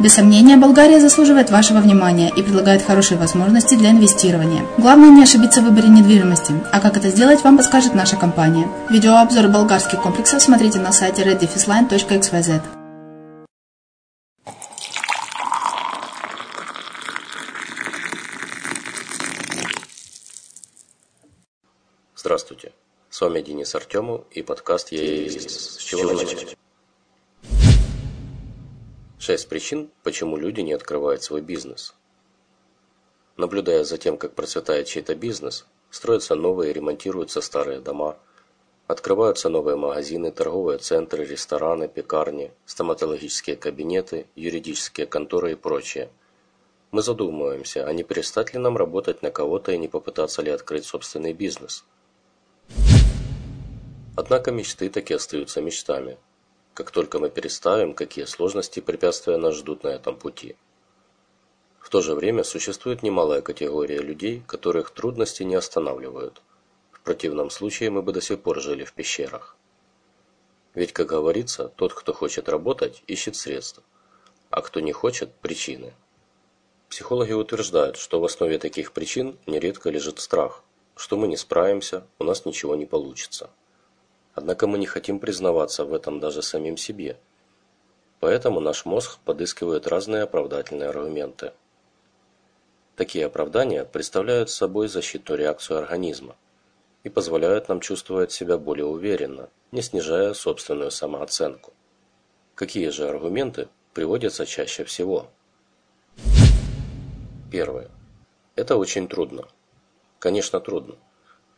Без сомнения, Болгария заслуживает вашего внимания и предлагает хорошие возможности для инвестирования. Главное не ошибиться в выборе недвижимости, а как это сделать, вам подскажет наша компания. Видеообзор болгарских комплексов смотрите на сайте reddefisline.xyz. Здравствуйте. С вами Денис Артемов и подкаст «Я С чего начать?» Шесть причин, почему люди не открывают свой бизнес. Наблюдая за тем, как процветает чей-то бизнес, строятся новые и ремонтируются старые дома, открываются новые магазины, торговые центры, рестораны, пекарни, стоматологические кабинеты, юридические конторы и прочее. Мы задумываемся, а не перестать ли нам работать на кого-то и не попытаться ли открыть собственный бизнес. Однако мечты таки остаются мечтами – как только мы переставим, какие сложности и препятствия нас ждут на этом пути. В то же время существует немалая категория людей, которых трудности не останавливают. В противном случае мы бы до сих пор жили в пещерах. Ведь, как говорится, тот, кто хочет работать, ищет средства, а кто не хочет – причины. Психологи утверждают, что в основе таких причин нередко лежит страх, что мы не справимся, у нас ничего не получится. Однако мы не хотим признаваться в этом даже самим себе. Поэтому наш мозг подыскивает разные оправдательные аргументы. Такие оправдания представляют собой защитную реакцию организма и позволяют нам чувствовать себя более уверенно, не снижая собственную самооценку. Какие же аргументы приводятся чаще всего? Первое. Это очень трудно. Конечно, трудно.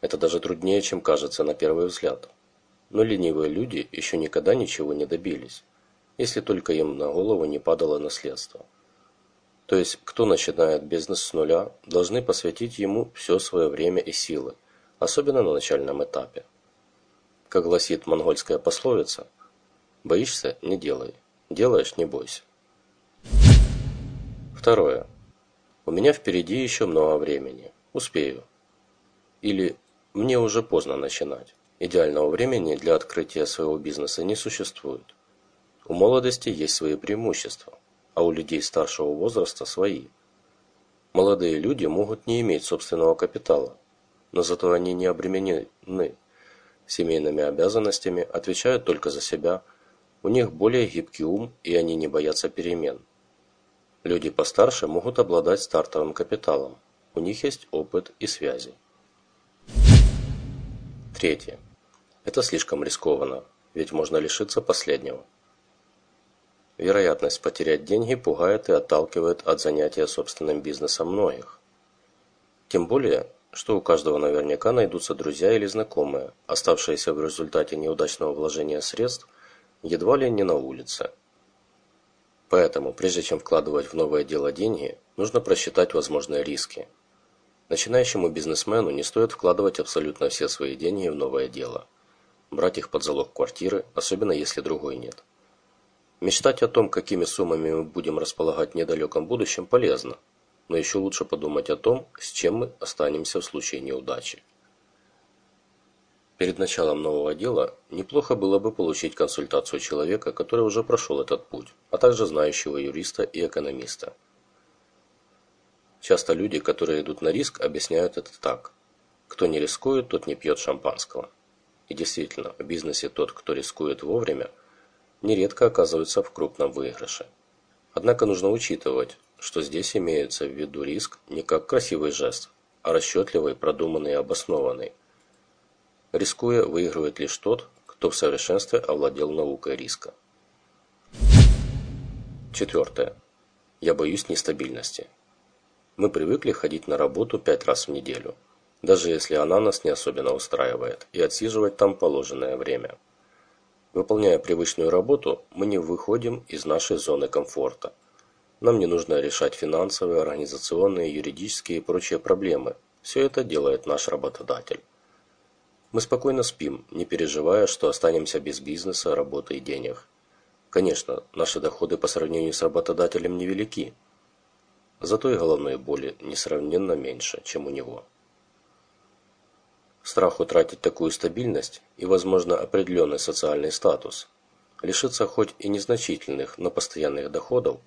Это даже труднее, чем кажется на первый взгляд. Но ленивые люди еще никогда ничего не добились, если только им на голову не падало наследство. То есть, кто начинает бизнес с нуля, должны посвятить ему все свое время и силы, особенно на начальном этапе. Как гласит монгольская пословица, «Боишься – не делай, делаешь – не бойся». Второе. У меня впереди еще много времени. Успею. Или мне уже поздно начинать. Идеального времени для открытия своего бизнеса не существует. У молодости есть свои преимущества, а у людей старшего возраста свои. Молодые люди могут не иметь собственного капитала, но зато они не обременены семейными обязанностями, отвечают только за себя, у них более гибкий ум и они не боятся перемен. Люди постарше могут обладать стартовым капиталом, у них есть опыт и связи. Третье. Это слишком рискованно, ведь можно лишиться последнего. Вероятность потерять деньги пугает и отталкивает от занятия собственным бизнесом многих. Тем более, что у каждого наверняка найдутся друзья или знакомые, оставшиеся в результате неудачного вложения средств едва ли не на улице. Поэтому, прежде чем вкладывать в новое дело деньги, нужно просчитать возможные риски – Начинающему бизнесмену не стоит вкладывать абсолютно все свои деньги в новое дело. Брать их под залог квартиры, особенно если другой нет. Мечтать о том, какими суммами мы будем располагать в недалеком будущем, полезно, но еще лучше подумать о том, с чем мы останемся в случае неудачи. Перед началом нового дела неплохо было бы получить консультацию человека, который уже прошел этот путь, а также знающего юриста и экономиста. Часто люди, которые идут на риск, объясняют это так. Кто не рискует, тот не пьет шампанского. И действительно, в бизнесе тот, кто рискует вовремя, нередко оказывается в крупном выигрыше. Однако нужно учитывать, что здесь имеется в виду риск не как красивый жест, а расчетливый, продуманный и обоснованный. Рискуя, выигрывает лишь тот, кто в совершенстве овладел наукой риска. Четвертое. Я боюсь нестабильности. Мы привыкли ходить на работу пять раз в неделю, даже если она нас не особенно устраивает, и отсиживать там положенное время. Выполняя привычную работу, мы не выходим из нашей зоны комфорта. Нам не нужно решать финансовые, организационные, юридические и прочие проблемы. Все это делает наш работодатель. Мы спокойно спим, не переживая, что останемся без бизнеса, работы и денег. Конечно, наши доходы по сравнению с работодателем невелики, Зато и головной боли несравненно меньше, чем у него. Страх утратить такую стабильность и, возможно, определенный социальный статус, лишиться хоть и незначительных, но постоянных доходов,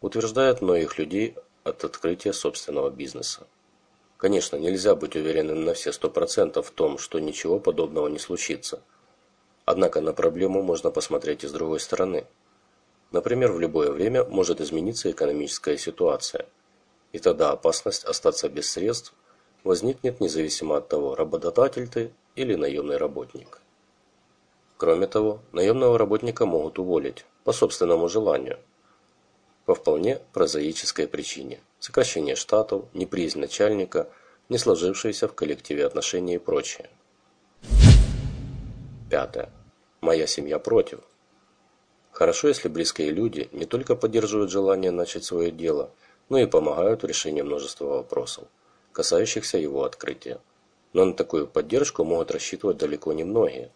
утверждает многих людей от открытия собственного бизнеса. Конечно, нельзя быть уверенным на все 100% в том, что ничего подобного не случится. Однако на проблему можно посмотреть и с другой стороны. Например, в любое время может измениться экономическая ситуация – и тогда опасность остаться без средств возникнет независимо от того, работодатель ты или наемный работник. Кроме того, наемного работника могут уволить по собственному желанию. по вполне прозаической причине – сокращение штатов, неприязнь начальника, не сложившиеся в коллективе отношения и прочее. Пятое. Моя семья против. Хорошо, если близкие люди не только поддерживают желание начать свое дело, но и помогают в решении множества вопросов, касающихся его открытия. Но на такую поддержку могут рассчитывать далеко не многие.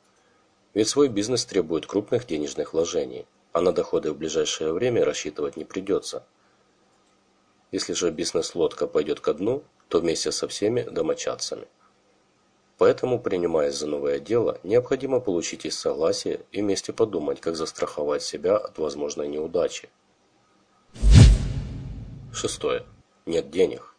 Ведь свой бизнес требует крупных денежных вложений, а на доходы в ближайшее время рассчитывать не придется. Если же бизнес-лодка пойдет ко дну, то вместе со всеми домочадцами. Поэтому, принимаясь за новое дело, необходимо получить их согласие и вместе подумать, как застраховать себя от возможной неудачи. Шестое. Нет денег.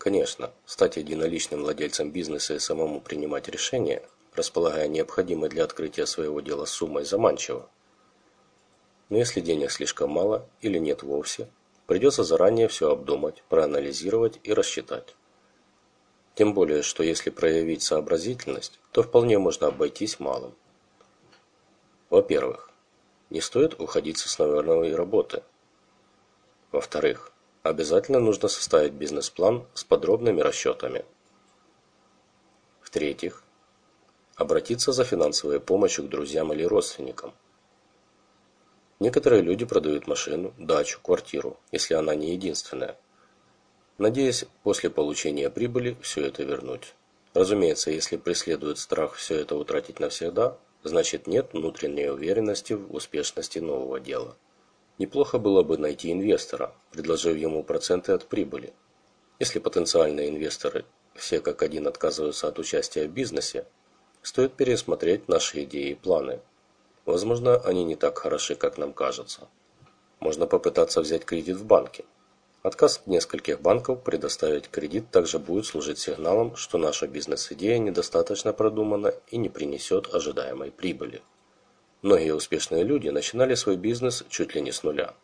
Конечно, стать единоличным владельцем бизнеса и самому принимать решения, располагая необходимой для открытия своего дела суммой, заманчиво. Но если денег слишком мало или нет вовсе, придется заранее все обдумать, проанализировать и рассчитать. Тем более, что если проявить сообразительность, то вполне можно обойтись малым. Во-первых, не стоит уходить с основной работы. Во-вторых, обязательно нужно составить бизнес-план с подробными расчетами. В-третьих, обратиться за финансовой помощью к друзьям или родственникам. Некоторые люди продают машину, дачу, квартиру, если она не единственная – надеясь после получения прибыли все это вернуть. Разумеется, если преследует страх все это утратить навсегда, значит нет внутренней уверенности в успешности нового дела. Неплохо было бы найти инвестора, предложив ему проценты от прибыли. Если потенциальные инвесторы все как один отказываются от участия в бизнесе, стоит пересмотреть наши идеи и планы. Возможно, они не так хороши, как нам кажется. Можно попытаться взять кредит в банке. Отказ нескольких банков предоставить кредит также будет служить сигналом, что наша бизнес-идея недостаточно продумана и не принесет ожидаемой прибыли. Многие успешные люди начинали свой бизнес чуть ли не с нуля.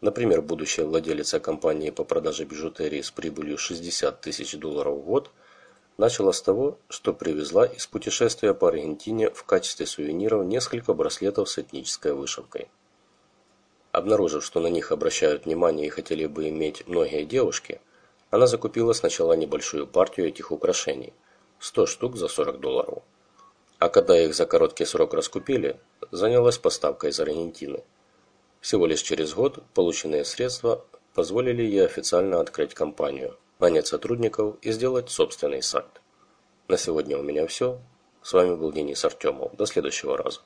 Например, будущая владелица компании по продаже бижутерии с прибылью 60 тысяч долларов в год начала с того, что привезла из путешествия по Аргентине в качестве сувениров несколько браслетов с этнической вышивкой. Обнаружив, что на них обращают внимание и хотели бы иметь многие девушки, она закупила сначала небольшую партию этих украшений – 100 штук за 40 долларов. А когда их за короткий срок раскупили, занялась поставкой из Аргентины. Всего лишь через год полученные средства позволили ей официально открыть компанию, нанять сотрудников и сделать собственный сайт. На сегодня у меня все. С вами был Денис Артемов. До следующего раза.